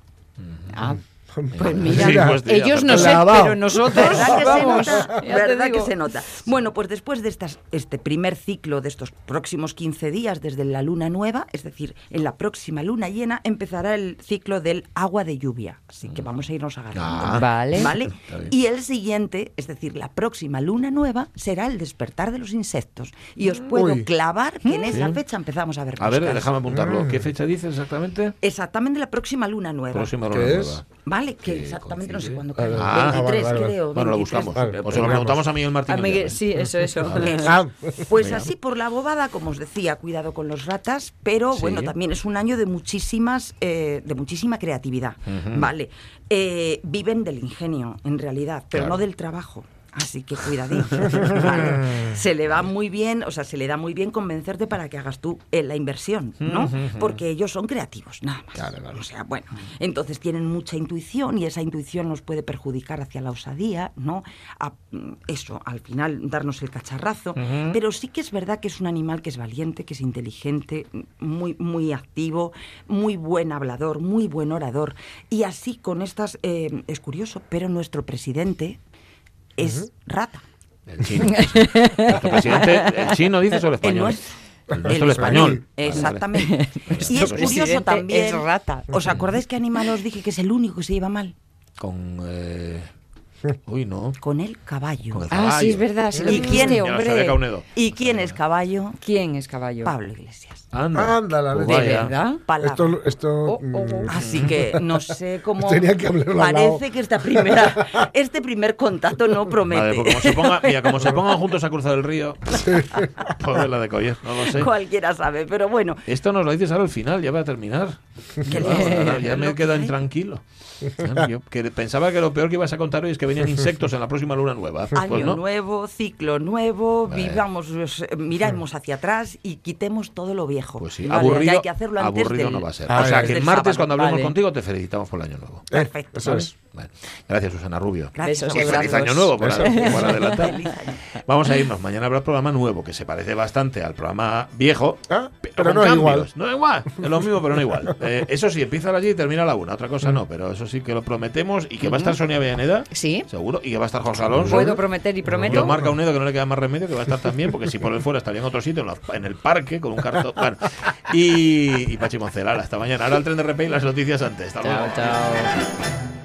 Ah, Pues mira, Sí, pues, ellos no sé, pero nosotros ¿Verdad que vamos, se nota? ¿Verdad que se nota? Bueno, pues después de estas, este primer ciclo de estos próximos 15 días desde la luna nueva, es decir, en la próxima luna llena, empezará el ciclo del agua de lluvia. Así que vamos a irnos agarrando. Ah. Vale. ¿Vale? Y el siguiente, es decir, la próxima luna nueva, será el despertar de los insectos. Y os puedo Uy. clavar que en esa Sí. fecha empezamos a ver A ver, déjame apuntarlo. ¿Qué fecha dice exactamente? Exactamente la próxima luna nueva. Próxima ¿Qué luna es? nueva. Vale, que exactamente no sé cuándo cae. ah, 23, vale, vale. creo. Bueno, lo 23. buscamos. Vale, o se lo veamos. preguntamos a Miguel Martín. A Miguel, sí, eso, eso. Ah, Pues Venga. así por la bobada, como os decía, cuidado con los ratas, pero Sí. bueno, también es un año de muchísimas, eh, de muchísima creatividad, vale. Eh, viven del ingenio, en realidad, pero Claro. no del trabajo. Así que cuidadito. ¿vale? Se le va muy bien, o sea, se le da muy bien convencerte para que hagas tú eh, la inversión, ¿no? Porque ellos son creativos, nada más. Claro, claro. O sea, bueno, entonces tienen mucha intuición y esa intuición nos puede perjudicar hacia la osadía, ¿no? A, mm, eso, al final darnos el cacharrazo. Pero sí que es verdad que es un animal que es valiente, que es inteligente, muy, muy activo, muy buen hablador, muy buen orador. Y así con estas, eh, es curioso, pero nuestro presidente es rata. El chino. Nuestro presidente, ¿el chino el El español? El nuestro, el español. Exactamente. Y es curioso también. es rata. ¿Os acordáis qué animal os dije que es el único que se lleva mal? Con. eh, Uy, no. Con el caballo. Con el Ah, caballo. sí, es verdad, lo ¿Y quién? hombre. ¿Y quién es caballo? ¿Quién es caballo? Pablo Iglesias. Anda. Anda, la leche. ¿De verdad? Palabra. Esto, esto Oh, oh, oh. mm, Así que no sé cómo. Tenía que. Parece que esta primera, este primer contacto no promete. Vale, pues como se ponga, mira, como se pongan juntos a cruzar el río, pues la de Coller, no lo sé. Cualquiera sabe, pero bueno. Esto nos lo dices ahora al final, ya va a terminar. ¿Qué Vamos, le- ahora ya me que quedo hay? Yo que pensaba que lo peor que ibas a contar hoy es que venían insectos en la próxima luna nueva. Año Pues no. nuevo, ciclo nuevo, Vale. vivamos, eh, miremos hacia atrás y quitemos todo lo viejo. Pues sí, Vale, aburrido, hay que hacerlo antes aburrido del- no va a ser. Ah, o sea, que el martes sábado. cuando hablemos Vale. contigo te felicitamos por el año nuevo. Perfecto. Eso es. Vale. Gracias, Susana Rubio. Gracias y feliz año nuevo, por, por adelantar. Vamos a irnos. Mañana habrá programa nuevo que se parece bastante al programa viejo. Ah, pero pero no es igual. No es igual. Es lo mismo, pero no igual. Eh, eso sí, empieza a las 10 y termina a la 1. Otra cosa no, pero eso sí que lo prometemos. Y que va a estar Sonia Villaneda. Sí. Seguro. Y que va a estar José Alonso. Puedo prometer y prometo. Yo marca un dedo que no le queda más remedio que va a estar también, porque si por él fuera estaría en otro sitio, en, la- en el parque, con un cartón. Bueno, y, y Pachi Moncelala, hasta mañana. Ahora el tren de RP y las noticias antes. Hasta luego. Chao, chao.